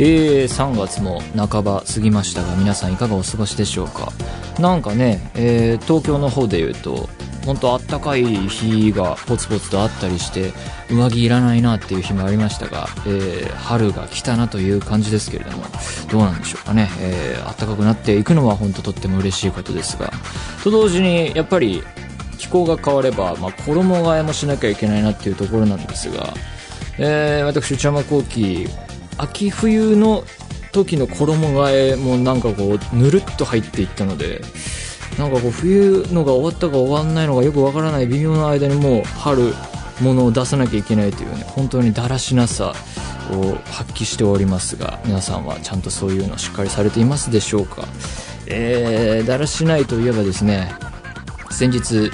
えー、3月も半ば過ぎましたが皆さんいかがお過ごしでしょうか？なんかね、えー東京の方で言うと本当あったかい日がポツポツとあったりして上着いらないなっていう日もありましたが、えー春が来たなという感じですけれどもどうなんでしょうかね、えー暖かくなっていくのは本当とっても嬉しいことですがと同時にやっぱり気候が変われば、まあ、衣替えもしなきゃいけないなっていうところなんですが、えー私内山聖輝秋冬の時の衣替えもなんかこうぬるっと入っていったのでなんかこう冬のが終わったか終わんないのがよくわからない微妙な間にもう春ものを出さなきゃいけないというね本当にだらしなさを発揮しておりますが皆さんはちゃんとそういうのしっかりされていますでしょうか？えー、だらしないといえばですね先日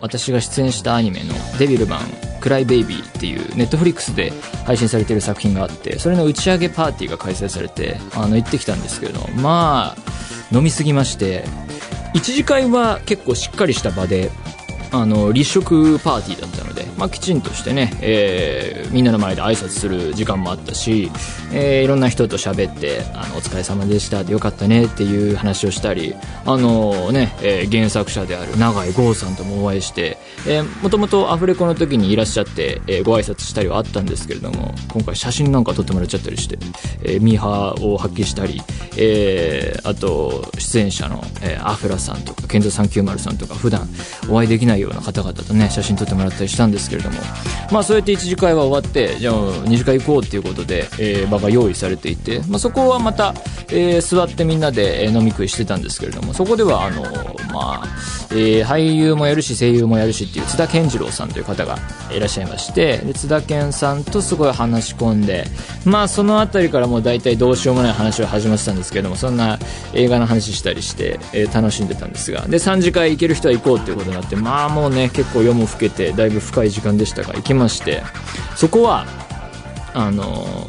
私が出演したアニメの「デビルマンクライベイビー」っていうネットフリックスで配信されてる作品があってそれの打ち上げパーティーが開催されてあの行ってきたんですけどまあ飲みすぎまして1次会は結構しっかりした場であの立食パーティーだったので、まあ、きちんとしてね、えーみんなの前で挨拶する時間もあったし、えーいろんな人と喋ってあの「お疲れ様でした」でよかったねっていう話をしたりあのね、えー原作者である永井豪さんともお会いして、もともとアフレコの時にいらっしゃって、えーご挨拶したりはあったんですけれども今回写真なんか撮ってもらっちゃったりして、えーミーハーを発揮したり、えーあと出演者の、えーアフラさんとかケント390さんとか普段お会いできないような方々とね写真撮ってもらったりしたんですけれども。まあそうやって1次会は終わってじゃあ2次会行こうっていうことで、えー場が用意されていて、まあ、そこはまた、えー座ってみんなで飲み食いしてたんですけれどもそこではあのまあ、えー俳優もやるし声優もやるしっていう津田健次郎さんという方がいらっしゃいましてで津田健さんとすごい話し込んでまあその辺りからもう大体どうしようもない話は始まってたんですけどもそんな映画の話したりして、えー楽しんでたんですがで3次会行ける人は行こうっていうことになってまあもうね結構夜も更けてだいぶ深い時間でしたが行きましてそこはあの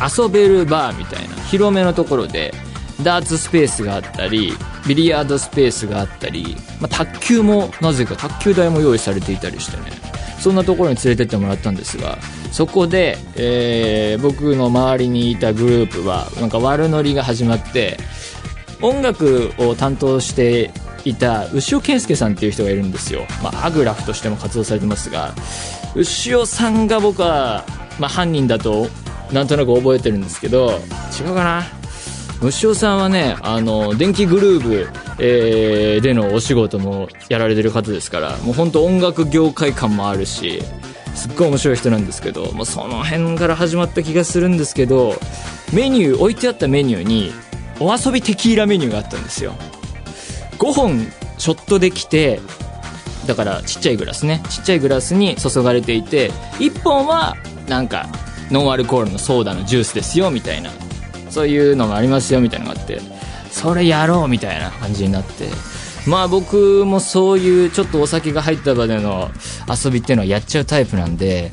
遊べるバーみたいな広めのところでダーツスペースがあったりビリヤードスペースがあったり、まあ、卓球もなぜか卓球台も用意されていたりしてね。そんなところに連れてってもらったんですがそこで、えー僕の周りにいたグループはなんか悪ノリが始まって音楽を担当していた牛尾健介さんっていう人がいるんですよ、まあ、アグラフとしても活動されてますが牛尾さんが僕は、まあ、犯人だとなんとなく覚えてるんですけど違うかな？牛尾さんはねあの電気グルーブ、えーでのお仕事もやられてる方ですからもう本当音楽業界感もあるしすっごい面白い人なんですけどもうその辺から始まった気がするんですけどメニュー置いてあったメニューにお遊びテキーラメニューがあったんですよ。5本ショットできてだからちっちゃいグラスね。ちっちゃいグラスに注がれていて1本はなんかノンアルコールのソーダのジュースですよみたいな。そういうのもありますよみたいなのがあってそれやろうみたいな感じになって。まあ僕もそういうちょっとお酒が入った場での遊びっていうのはやっちゃうタイプなんで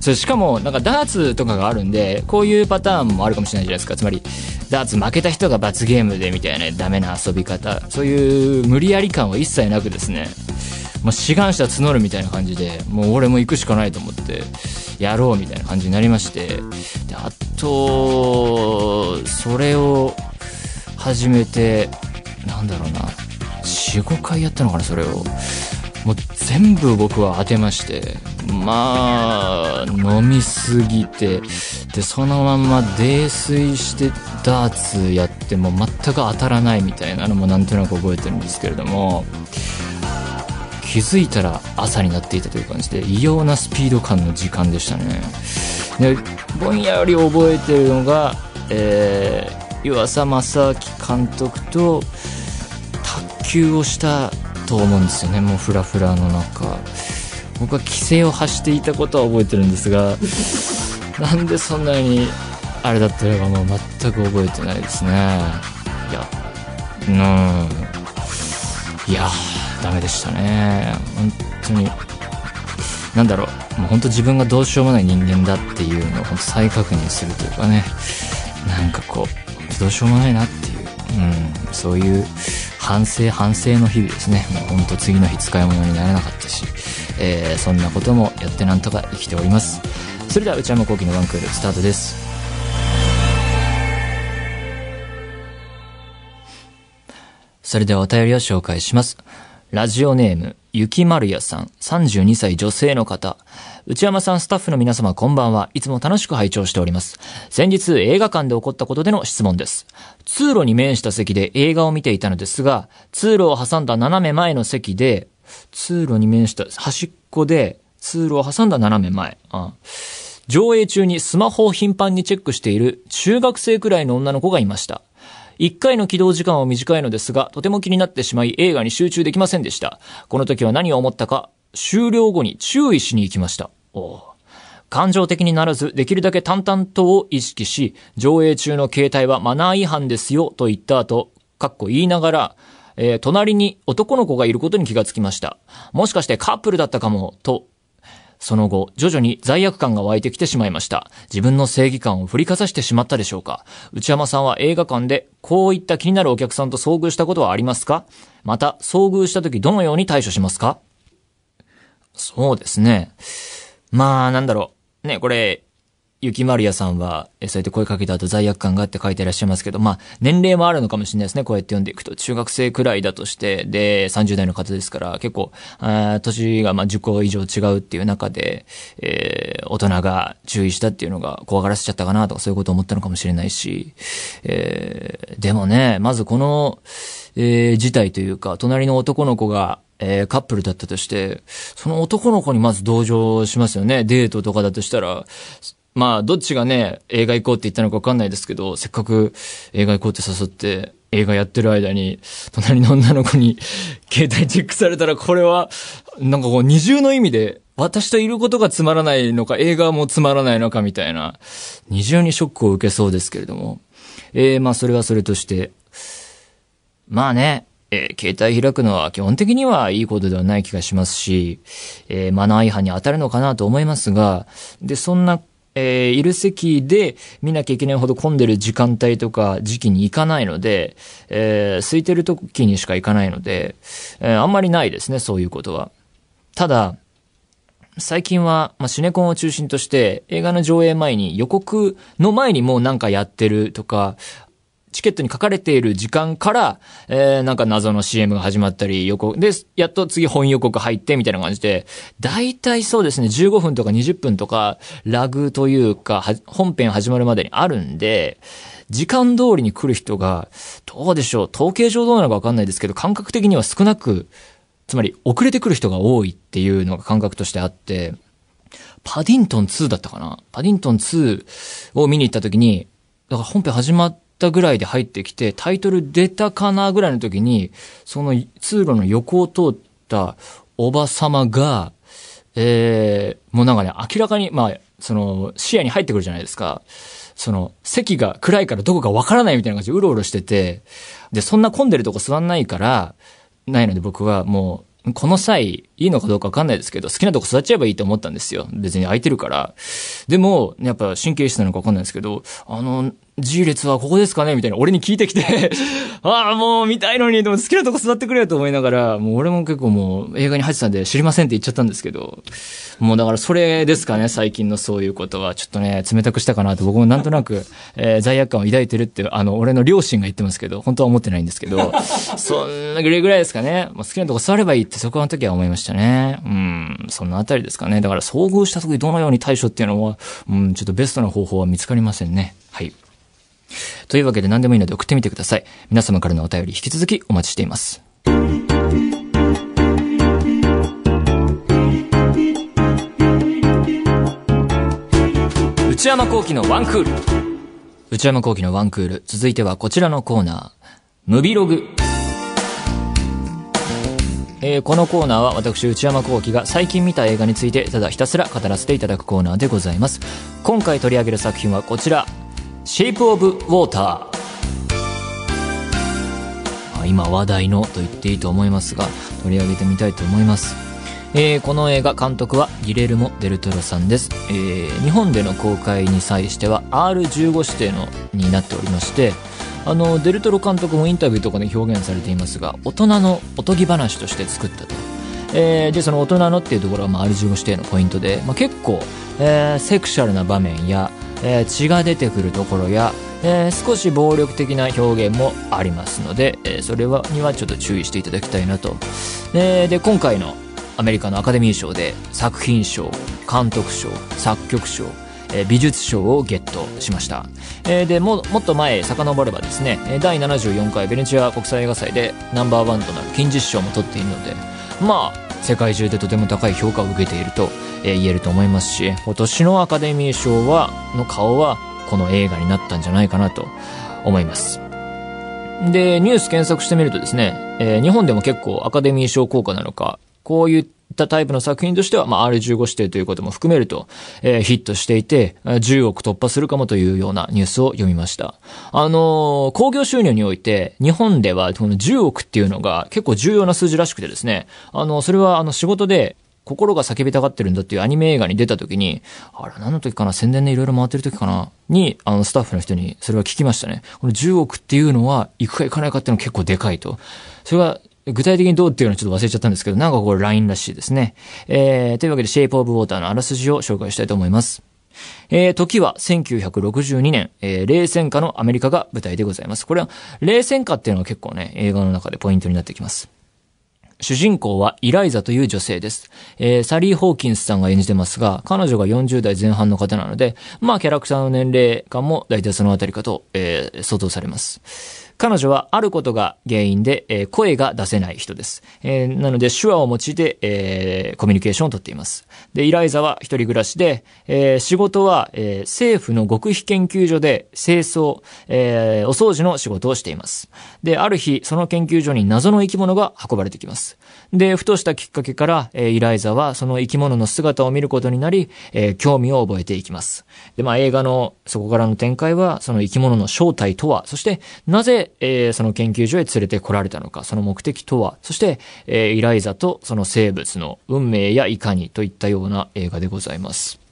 そしかもなんかダーツとかがあるんでこういうパターンもあるかもしれないじゃないですか。つまりダーツ負けた人が罰ゲームでみたいなダメな遊び方。そういう無理やり感は一切なくですね。まあ、志願者募るみたいな感じでもう俺も行くしかないと思って。やろうみたいな感じになりましてであとそれを始めてなんだろうな。45回やったのかなそれを。もう全部僕は当てましてまあ飲みすぎてでそのまま泥酔してダーツやっても全く当たらないみたいなのもなんとなく覚えてるんですけれども気づいたら朝になっていたという感じで異様なスピード感の時間でしたね。でぼんやり覚えてるのが、えー、湯浅正明監督と卓球をしたと思うんですよね。もうフラフラの中。僕は規制を発していたことは覚えてるんですが なんでそんなにあれだったのかもう全く覚えてないですね。いやうん。いやダメでしたね。本当に。なんだろう。もう本当自分がどうしようもない人間だっていうのを本当再確認するというかね。なんかこうどうしようもないなっていう、うん、そういう反省反省の日々ですね。もう本当次の日使い物にならなかったし、えーそんなこともやってなんとか生きております。それでは内山昂輝のワンクールスタートです。それではお便りを紹介します。ラジオネーム、ゆきまるやさん、32歳女性の方。内山さん、スタッフの皆様、こんばんは。いつも楽しく拝聴しております。先日、映画館で起こったことでの質問です。通路に面した席で映画を見ていたのですが、通路を挟んだ斜め前の席で、通路に面した端っこで、通路を挟んだ斜め前。あ上映中にスマホを頻繁にチェックしている中学生くらいの女の子がいました。一回の起動時間は短いのですが、とても気になってしまい映画に集中できませんでした。この時は何を思ったか、終了後に注意しに行きました。おう感情的にならず、できるだけ淡々とを意識し、上映中の携帯はマナー違反ですよ、と言った後、かっこ言いながら、えー隣に男の子がいることに気がつきました。もしかしてカップルだったかも、とその後、徐々に罪悪感が湧いてきてしまいました。自分の正義感を振りかざしてしまったでしょうか内山さんは映画館でこういった気になるお客さんと遭遇したことはありますか？また、遭遇した時どのように対処しますか？そうですね。まあ、なんだろう。ね、これ、ゆきまるやさんは、そうやって声かけた後罪悪感があって書いてらっしゃいますけど、まあ、年齢もあるのかもしれないですね。こうやって読んでいくと。中学生くらいだとして、で、30代の方ですから、結構、あ年がまあ10個以上違うっていう中で、えー大人が注意したっていうのが怖がらせちゃったかなとか、そういうことを思ったのかもしれないし、えーでもね、まずこの、えー事態というか、隣の男の子が、えーカップルだったとして、その男の子にまず同情しますよね。デートとかだとしたら、まあ、どっちがね、映画行こうって言ったのか分かんないですけど、せっかく映画行こうって誘って、映画やってる間に、隣の女の子に 携帯チェックされたら、これは、なんかこう二重の意味で、私といることがつまらないのか、映画もつまらないのかみたいな、二重にショックを受けそうですけれども。えー、まあ、それはそれとして、まあね、えー携帯開くのは基本的にはいいことではない気がしますし、えーマナー違反に当たるのかなと思いますが、で、そんな、えーいる席で見なきゃいけないほど混んでる時間帯とか時期に行かないので、えー空いてる時にしか行かないので、えーあんまりないですね、そういうことは。ただ、最近は、まあ、シネコンを中心として、映画の上映前に予告の前にもうなんかやってるとか、チケットに書かれている時間から、えー、なんか謎の CM が始まったり、予告、で、やっと次本予告入って、みたいな感じで、大体そうですね、15分とか20分とか、ラグというか、本編始まるまでにあるんで、時間通りに来る人が、どうでしょう、統計上どうなのかわかんないですけど、感覚的には少なく、つまり遅れてくる人が多いっていうのが感覚としてあって、パディントン2だったかな？パディントン2を見に行った時に、だから本編始まったぐらいで入ってきて、タイトル出たかなぐらいの時に、その通路の横を通ったおばさまが、えー、もうなんかね、明らかに、まあ、その、視野に入ってくるじゃないですか。その、席が暗いからどこかわからないみたいな感じでうろうろしてて、で、そんな混んでるとこ座んないから、ないので僕はもう、この際、いいのかどうかわかんないですけど、好きなとこ座っちゃえばいいと思ったんですよ。別に空いてるから。でも、やっぱ神経質なのかわかんないですけど、あの、G 列はここですかね？みたいな、俺に聞いてきて、ああ、もう見たいのに、でも好きなとこ座ってくれよと思いながら、もう俺も結構もう映画に入ってたんで知りませんって言っちゃったんですけど、もうだからそれですかね、最近のそういうことは。ちょっとね、冷たくしたかなと僕もなんとなく、えー罪悪感を抱いてるって、あの、俺の両親が言ってますけど、本当は思ってないんですけど、そんなぐらいぐらいですかね。もう好きなとこ座ればいいってそこの時は思いましたね。うん、そのあたりですかね。だから遭遇した時どのように対処っていうのは、うん、ちょっとベストな方法は見つかりませんね。はい。というわけで何でもいいので送ってみてください。皆様からのお便り引き続きお待ちしています。内山幸喜のワンクール。内山幸喜のワンクール。続いてはこちらのコーナー。ムビログ。えーこのコーナーは私内山幸喜が最近見た映画についてただひたすら語らせていただくコーナーでございます。今回取り上げる作品はこちら。Shape of Water 今話題のと言っていいと思いますが取り上げてみたいと思います。えー、この映画監督はギレルモ・デルトロさんです、えー、日本での公開に際しては R15 指定のになっておりましてあのデルトロ監督もインタビューとかで表現されていますが大人のおとぎ話として作ったと、えー、でその大人のっていうところは、まあ、R15 指定のポイントで、まあ、結構、えー、セクシャルな場面や、えー、血が出てくるところやえー、少し暴力的な表現もありますので、えー、それはにはちょっと注意していただきたいなと。えー、で、今回のアメリカのアカデミー賞で作品賞、監督賞、作曲賞、え美術賞をゲットしました。えー、でも、もっと前、遡ればですね、第74回ベネチア国際映画祭でナンバーワンとなる金獅子賞も取っているので、まあ、世界中でとても高い評価を受けていると、え、言えると思いますし、今年のアカデミー賞は、の顔は、この映画になったんじゃないかなと思います。で、ニュース検索してみるとですね、えー、日本でも結構アカデミー賞効果なのか、こういっったタイプの作品としては、まあ、R15 指定ということも含めると、えー、ヒットしていて、10億突破するかもというようなニュースを読みました。あのー、工業収入において、日本ではこの10億っていうのが結構重要な数字らしくてですね、あの、それはあの仕事で、心が叫びたがってるんだっていうアニメ映画に出た時に、あれ何の時かな宣伝でいろいろ回ってる時かなに、あの、スタッフの人にそれは聞きましたね。この10億っていうのは、行くか行かないかっていうのは結構でかいと。それは、具体的にどうっていうのはちょっと忘れちゃったんですけど、なんかこれ LINE らしいですね。えー、というわけで、シェイプオブウォーターのあらすじを紹介したいと思います。えー、時は1962年、えー、冷戦下のアメリカが舞台でございます。これは、冷戦下っていうのは結構ね、映画の中でポイントになってきます。主人公はイライザという女性です。えー、サリー・ホーキンスさんが演じてますが、彼女が40代前半の方なので、まあキャラクターの年齢感も大体そのあたりかと、えー、想像されます。彼女はあることが原因で、えー、声が出せない人です。えー、なので手話を用いて、えー、コミュニケーションをとっています。で、イライザは一人暮らしで、えー、仕事は、えー、政府の極秘研究所で清掃、えー、お掃除の仕事をしています。で、ある日、その研究所に謎の生き物が運ばれてきます。で、ふとしたきっかけから、えー、イライザはその生き物の姿を見ることになり、えー、興味を覚えていきます。で、まあ映画のそこからの展開は、その生き物の正体とは、そしてなぜえー、その研究所へ連れてこられたのか、その目的とは、そして、えー、イライザとその生物の運命やいかにといったような映画でございます。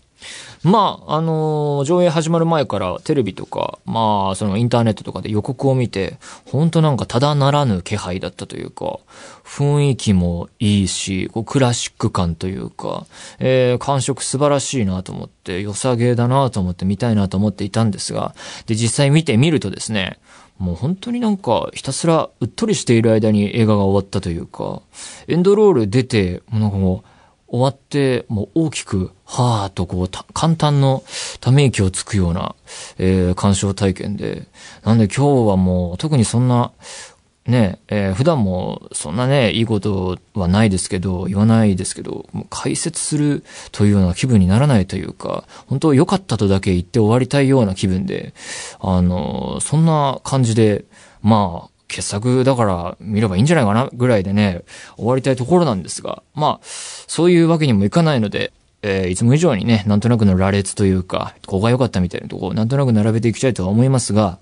まあ、あのー、上映始まる前からテレビとか、まあ、そのインターネットとかで予告を見て、ほんとなんかただならぬ気配だったというか、雰囲気もいいし、こうクラシック感というか、えー、感触素晴らしいなと思って、良さげだなと思って見たいなと思っていたんですが、で、実際見てみるとですね、もう本当になんかひたすらうっとりしている間に映画が終わったというか、エンドロール出て、もうなんかもう終わって、もう大きく、はーとこう、簡単のため息をつくような、えー、鑑賞体験で、なんで今日はもう特にそんな、ね、えー、普段もそんなね、いいことはないですけど、言わないですけど、もう解説するというような気分にならないというか、本当良かったとだけ言って終わりたいような気分で、あの、そんな感じで、まあ、傑作だから見ればいいんじゃないかなぐらいでね、終わりたいところなんですが、まあ、そういうわけにもいかないので、えー、いつも以上にね、なんとなくの羅列というか、ここが良かったみたいなとこをなんとなく並べていきたいとは思いますが、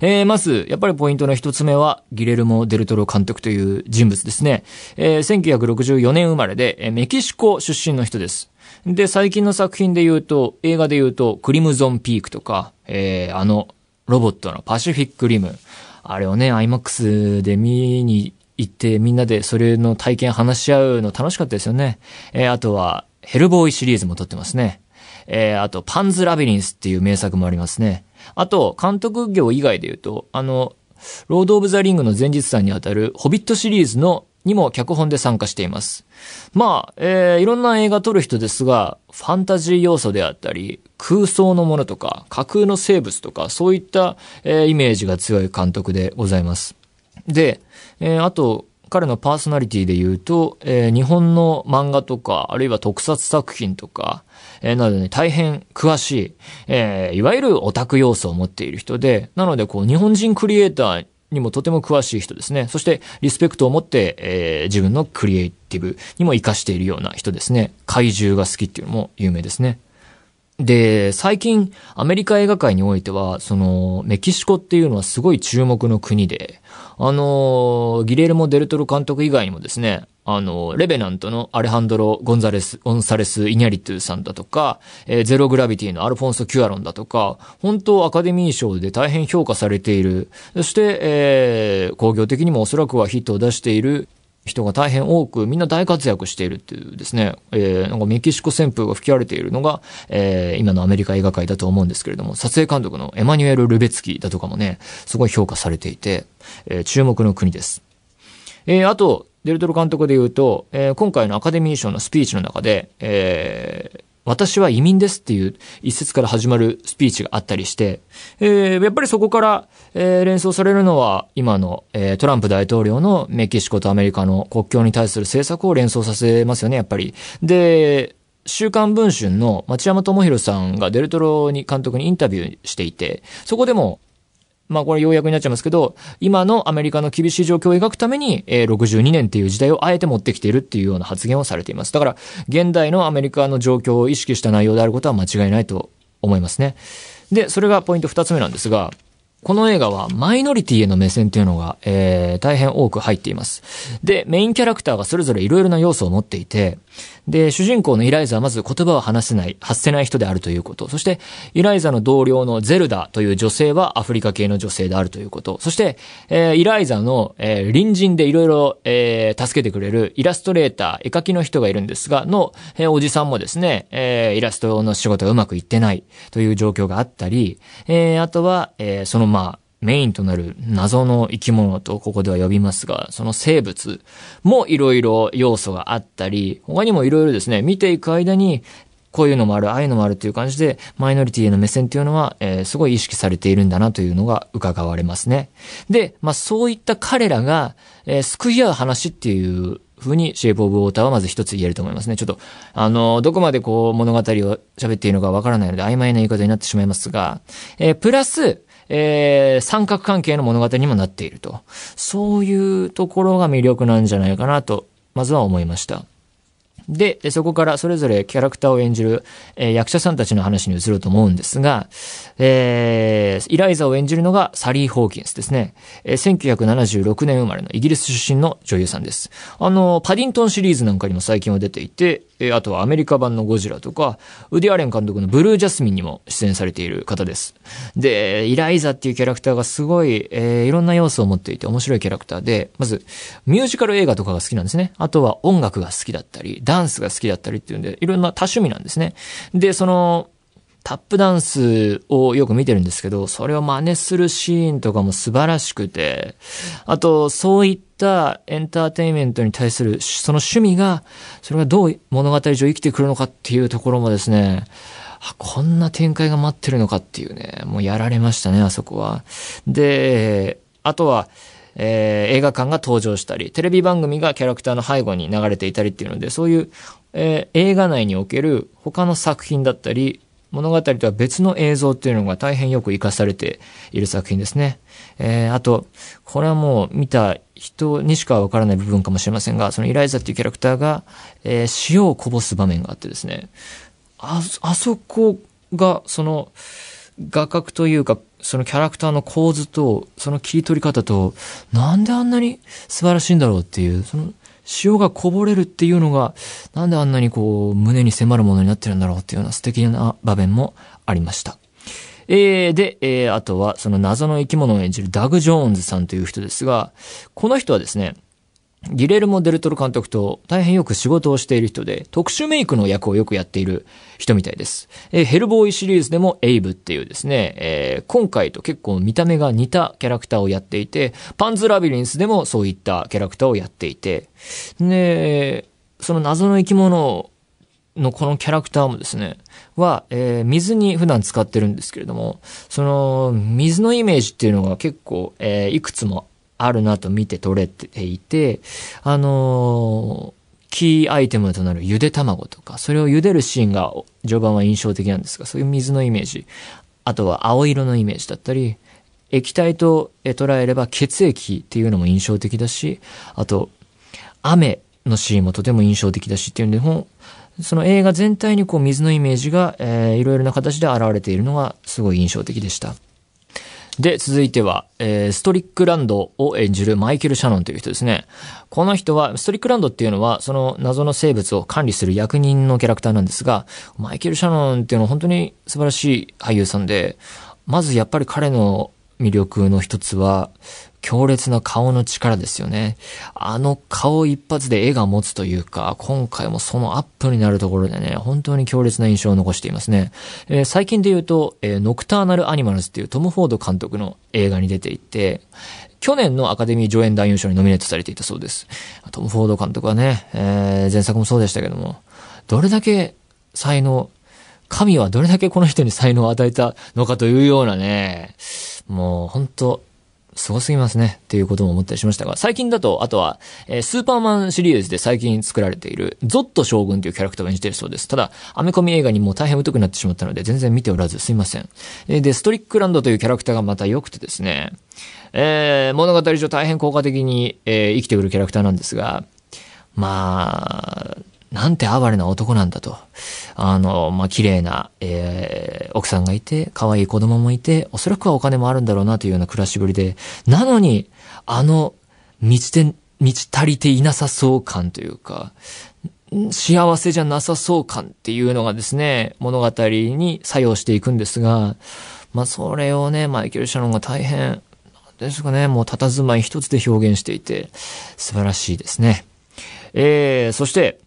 えー、まず、やっぱりポイントの一つ目は、ギレルモ・デルトロ監督という人物ですね。えー、1964年生まれで、メキシコ出身の人です。で、最近の作品で言うと、映画で言うと、クリムゾン・ピークとか、えー、あの、ロボットのパシフィック・リム。あれをね、IMAX で見に行ってみんなでそれの体験話し合うの楽しかったですよね。えー、あとは、ヘルボーイシリーズも撮ってますね。えー、あと、パンズ・ラビリンスっていう名作もありますね。あと、監督業以外で言うと、あの、ロード・オブ・ザ・リングの前日さんにあたる、ホビットシリーズのにも脚本で参加しています。まあ、えー、いろんな映画撮る人ですが、ファンタジー要素であったり、空想のものとか、架空の生物とか、そういった、えー、イメージが強い監督でございます。で、えー、あと、彼のパーソナリティで言うと、えー、日本の漫画とか、あるいは特撮作品とか、えー、などに大変詳しい、えー、いわゆるオタク要素を持っている人で、なのでこう日本人クリエイターにもとても詳しい人ですね。そしてリスペクトを持って、えー、自分のクリエイティブにも活かしているような人ですね。怪獣が好きっていうのも有名ですね。で、最近、アメリカ映画界においては、その、メキシコっていうのはすごい注目の国で、あの、ギレルモ・デルトロ監督以外にもですね、あの、レベナントのアレハンドロ・ゴンザレス、ゴンサレス・イニャリトゥさんだとか、えー、ゼログラビティのアルフォンソ・キュアロンだとか、本当アカデミー賞で大変評価されている、そして、えー、工業的にもおそらくはヒットを出している、人が大変多く、みんな大活躍しているっていうですね、えー、なんかメキシコ旋風が吹き荒れているのが、えー、今のアメリカ映画界だと思うんですけれども、撮影監督のエマニュエル・ルベツキだとかもね、すごい評価されていて、えー、注目の国です。えー、あと、デルトロ監督で言うと、えー、今回のアカデミー賞のスピーチの中で、えー、私は移民ですっていう一節から始まるスピーチがあったりして、えー、やっぱりそこから、えー、連想されるのは今の、えー、トランプ大統領のメキシコとアメリカの国境に対する政策を連想させますよね、やっぱり。で、週刊文春の町山智博さんがデルトロに監督にインタビューしていて、そこでもまあこれ要約になっちゃいますけど、今のアメリカの厳しい状況を描くために、えー、62年っていう時代をあえて持ってきているっていうような発言をされています。だから、現代のアメリカの状況を意識した内容であることは間違いないと思いますね。で、それがポイント二つ目なんですが、この映画はマイノリティへの目線っていうのが、えー、大変多く入っています。で、メインキャラクターがそれぞれいろいろな要素を持っていて、で、主人公のイライザはまず言葉を話せない、発せない人であるということ。そして、イライザの同僚のゼルダという女性はアフリカ系の女性であるということ。そして、えー、イライザの、えー、隣人でいろいろ、えー、助けてくれるイラストレーター、絵描きの人がいるんですが、の、えー、おじさんもですね、えー、イラストの仕事がうまくいってないという状況があったり、えー、あとは、えー、そのまあ、メインとなる謎の生き物とここでは呼びますが、その生物もいろいろ要素があったり、他にもいろいろですね、見ていく間に、こういうのもある、ああいうのもあるっていう感じで、マイノリティへの目線っていうのは、えー、すごい意識されているんだなというのが伺われますね。で、まあそういった彼らが、えー、救い合う話っていう風にシェイプオブウォーターはまず一つ言えると思いますね。ちょっと、あの、どこまでこう物語を喋っていいのかわからないので曖昧な言い方になってしまいますが、えー、プラス、えー、三角関係の物語にもなっていると。そういうところが魅力なんじゃないかなと、まずは思いました。で、そこからそれぞれキャラクターを演じる、えー、役者さんたちの話に移ると思うんですが、えー、イライザを演じるのがサリー・ホーキンスですね。えー、1976年生まれのイギリス出身の女優さんです。あの、パディントンシリーズなんかにも最近は出ていて、えー、あとはアメリカ版のゴジラとか、ウディ・アレン監督のブルー・ジャスミンにも出演されている方です。で、イライザっていうキャラクターがすごい、えー、いろんな要素を持っていて面白いキャラクターで、まず、ミュージカル映画とかが好きなんですね。あとは音楽が好きだったり、ダンスが好きだったりっていうんで、いろんな多趣味なんですね。で、その、タップダンスをよく見てるんですけど、それを真似するシーンとかも素晴らしくて、あと、そういったエンターテインメントに対する、その趣味が、それがどう物語上生きてくるのかっていうところもですね、こんな展開が待ってるのかっていうね、もうやられましたね、あそこは。で、あとは、えー、映画館が登場したり、テレビ番組がキャラクターの背後に流れていたりっていうので、そういう、えー、映画内における他の作品だったり、物語とは別の映像っていうのが大変よく活かされている作品ですね。えー、あと、これはもう見た人にしかわからない部分かもしれませんが、そのイライザっていうキャラクターが、えー、塩をこぼす場面があってですね、あ、あそこが、その、画角というか、そのキャラクターの構図と、その切り取り方と、なんであんなに素晴らしいんだろうっていう、その塩がこぼれるっていうのが、なんであんなにこう、胸に迫るものになってるんだろうっていうような素敵な場面もありました。えー、で、えー、あとは、その謎の生き物を演じるダグ・ジョーンズさんという人ですが、この人はですね、ギレルモ・デルトロ監督と大変よく仕事をしている人で、特殊メイクの役をよくやっている人みたいです。えー、ヘルボーイシリーズでもエイブっていうですね、えー、今回と結構見た目が似たキャラクターをやっていて、パンズ・ラビリンスでもそういったキャラクターをやっていて、で、その謎の生き物のこのキャラクターもですね、は、えー、水に普段使ってるんですけれども、その、水のイメージっていうのが結構、えー、いくつもあるなと見て取れていて、あのー、キーアイテムとなるゆで卵とか、それを茹でるシーンが序盤は印象的なんですが、そういう水のイメージ、あとは青色のイメージだったり、液体と捉えれば血液っていうのも印象的だし、あと、雨のシーンもとても印象的だしっていうんで、その映画全体にこう水のイメージが、えー、いろいろな形で現れているのがすごい印象的でした。で、続いては、えー、ストリックランドを演じるマイケル・シャノンという人ですね。この人は、ストリックランドっていうのは、その謎の生物を管理する役人のキャラクターなんですが、マイケル・シャノンっていうのは本当に素晴らしい俳優さんで、まずやっぱり彼の魅力の一つは、強烈な顔の力ですよね。あの顔一発で絵が持つというか、今回もそのアップになるところでね、本当に強烈な印象を残していますね。えー、最近で言うと、えー、ノクターナルアニマルズっていうトム・フォード監督の映画に出ていて、去年のアカデミー上演男優賞にノミネートされていたそうです。トム・フォード監督はね、えー、前作もそうでしたけども、どれだけ才能、神はどれだけこの人に才能を与えたのかというようなね、もう本当すすぎますね。っていうことも思ったりしましたが、最近だと、あとは、えー、スーパーマンシリーズで最近作られている、ゾット将軍というキャラクターを演じているそうです。ただ、アメコミ映画にも大変疎くなってしまったので、全然見ておらずすいません。え、で、ストリックランドというキャラクターがまた良くてですね、えー、物語上大変効果的に、えー、生きてくるキャラクターなんですが、まあ、なんて哀れな男なんだと。あの、まあ、綺麗な、えー、奥さんがいて、可愛い子供もいて、おそらくはお金もあるんだろうなというような暮らしぶりで、なのに、あの、満ちて、満ち足りていなさそう感というか、幸せじゃなさそう感っていうのがですね、物語に作用していくんですが、まあ、それをね、マイケル・シャノンが大変、ですかね、もう佇まい一つで表現していて、素晴らしいですね。えー、そして、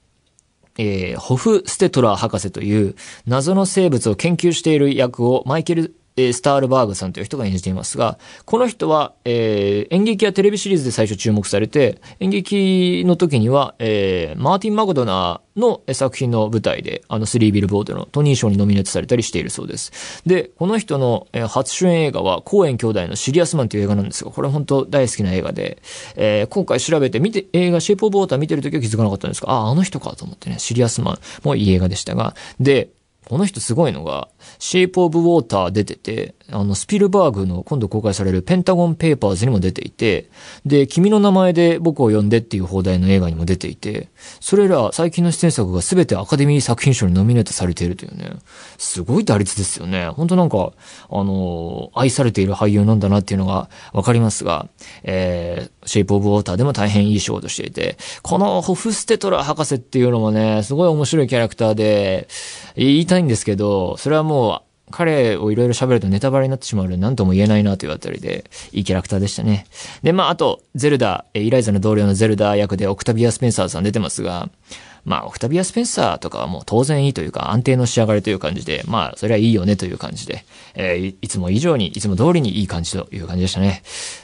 えー、ホフ・ステトラー博士という謎の生物を研究している役をマイケル・えスタールバーグさんという人が演じていますが、この人は、えー、演劇やテレビシリーズで最初注目されて、演劇の時には、えー、マーティン・マグドナーの作品の舞台で、あの、スリービルボードのトニー賞にノミネートされたりしているそうです。で、この人の、え、初主演映画は、コーエン兄弟のシリアスマンという映画なんですが、これ本当大好きな映画で、えー、今回調べて見て、映画シェイプオブウォーター見てる時は気づかなかったんですが、あ、あの人かと思ってね、シリアスマンもいい映画でしたが、で、この人すごいのが、シェイプオブウォーター出てて、あの、スピルバーグの今度公開されるペンタゴンペーパーズにも出ていて、で、君の名前で僕を呼んでっていう放題の映画にも出ていて、それら最近の出演作が全てアカデミー作品賞にノミネートされているというね、すごい打率ですよね。本当なんか、あの、愛されている俳優なんだなっていうのがわかりますが、えー、シェイプオブウォーターでも大変いい仕事していて、このホフステトラ博士っていうのもね、すごい面白いキャラクターで、言いたいんですけど、それはもう、彼をいろいろ喋るとネタバレになってしまうので何とも言えないなというあたりで、いいキャラクターでしたね。で、まあ、あと、ゼルダ、イライザの同僚のゼルダ役でオクタビア・スペンサーさん出てますが、まあ、オクタビア・スペンサーとかはもう当然いいというか、安定の仕上がりという感じで、まあ、それはいいよねという感じで、えー、いつも以上に、いつも通りにいい感じという感じでしたね。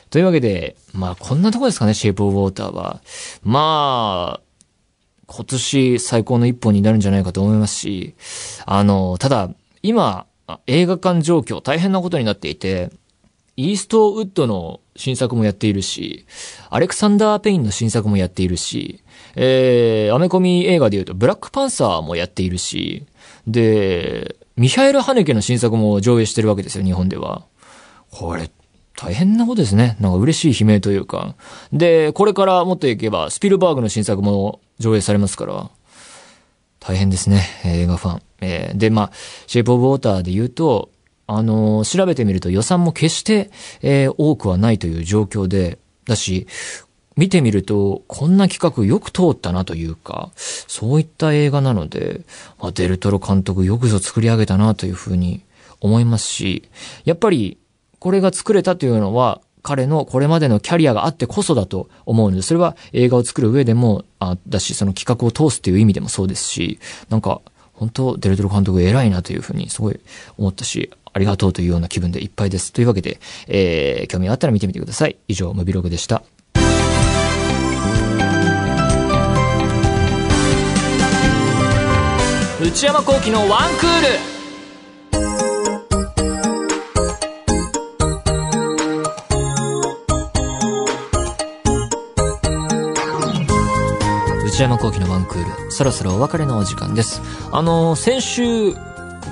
というわけで、まあ、こんなとこですかね、シェイプ・オブ・ウォーターは。まあ、今年最高の一本になるんじゃないかと思いますし、あの、ただ、今、映画館状況大変なことになっていて、イーストウッドの新作もやっているし、アレクサンダー・ペインの新作もやっているし、えー、アメコミ映画で言うと、ブラックパンサーもやっているし、で、ミハエル・ハネケの新作も上映してるわけですよ、日本では。これ、大変なことですね。なんか嬉しい悲鳴というか。で、これからもっといけば、スピルバーグの新作も上映されますから、大変ですね、映画ファン。えー、で、まあ、シェイプオブウォーターで言うと、あのー、調べてみると予算も決して、えー、多くはないという状況で、だし、見てみると、こんな企画よく通ったなというか、そういった映画なので、まあ、デルトロ監督よくぞ作り上げたなというふうに思いますし、やっぱり、これが作れたというのは、彼のこれまでのキャリアがあってこそだと思うので、それは映画を作る上でも、あ、だし、その企画を通すっていう意味でもそうですし、なんか、本当、デルトロ監督偉いなというふうにすごい思ったし、ありがとうというような気分でいっぱいです。というわけで、えー、興味があったら見てみてください。以上、ムビログでした。内山幸喜のワンクール内山幸喜のワンクール、そろそろお別れのお時間です。あの、先週、こ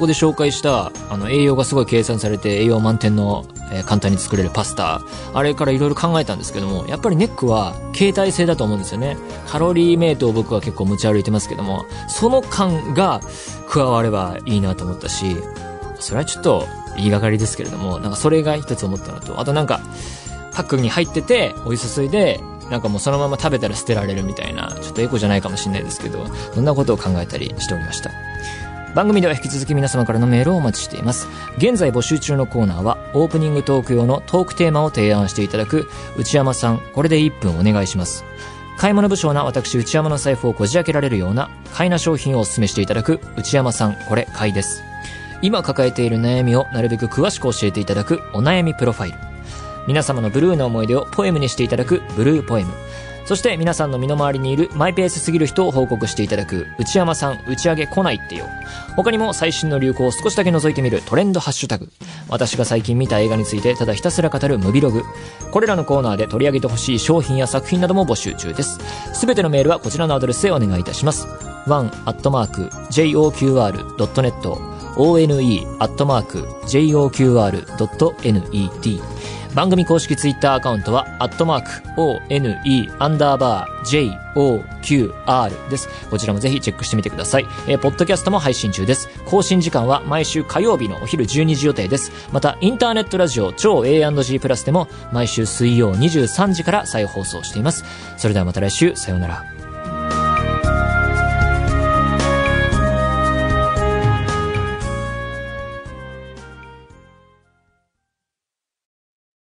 こで紹介した、あの、栄養がすごい計算されて栄養満点の、えー簡単に作れるパスタ、あれからいろいろ考えたんですけども、やっぱりネックは携帯性だと思うんですよね。カロリーメイトを僕は結構持ち歩いてますけども、その感が加わればいいなと思ったし、それはちょっと言いがかりですけれども、なんかそれが一つ思ったのと、あとなんか、パックに入ってて、お湯注いで、なんかもうそのまま食べたら捨てられるみたいな、ちょっとエコじゃないかもしれないですけど、そんなことを考えたりしておりました。番組では引き続き皆様からのメールをお待ちしています。現在募集中のコーナーは、オープニングトーク用のトークテーマを提案していただく、内山さん、これで1分お願いします。買い物不詳な私内山の財布をこじ開けられるような買いな商品をお勧めしていただく内山さんこれ買いです今抱えている悩みをなるべく詳しく教えていただくお悩みプロファイル皆様のブルーな思い出をポエムにしていただくブルーポエム。そして皆さんの身の回りにいるマイペースすぎる人を報告していただく内山さん打ち上げ来ないってよ。他にも最新の流行を少しだけ覗いてみるトレンドハッシュタグ。私が最近見た映画についてただひたすら語るムビログ。これらのコーナーで取り上げてほしい商品や作品なども募集中です。すべてのメールはこちらのアドレスへお願いいたします。one.joqr.net one.joqr.net 番組公式ツイッターアカウントは、アットマーク、one, アンダーバー、joqr です。こちらもぜひチェックしてみてください。えーポッドキャストも配信中です。更新時間は毎週火曜日のお昼12時予定です。また、インターネットラジオ超 A&G プラスでも毎週水曜23時から再放送しています。それではまた来週、さようなら。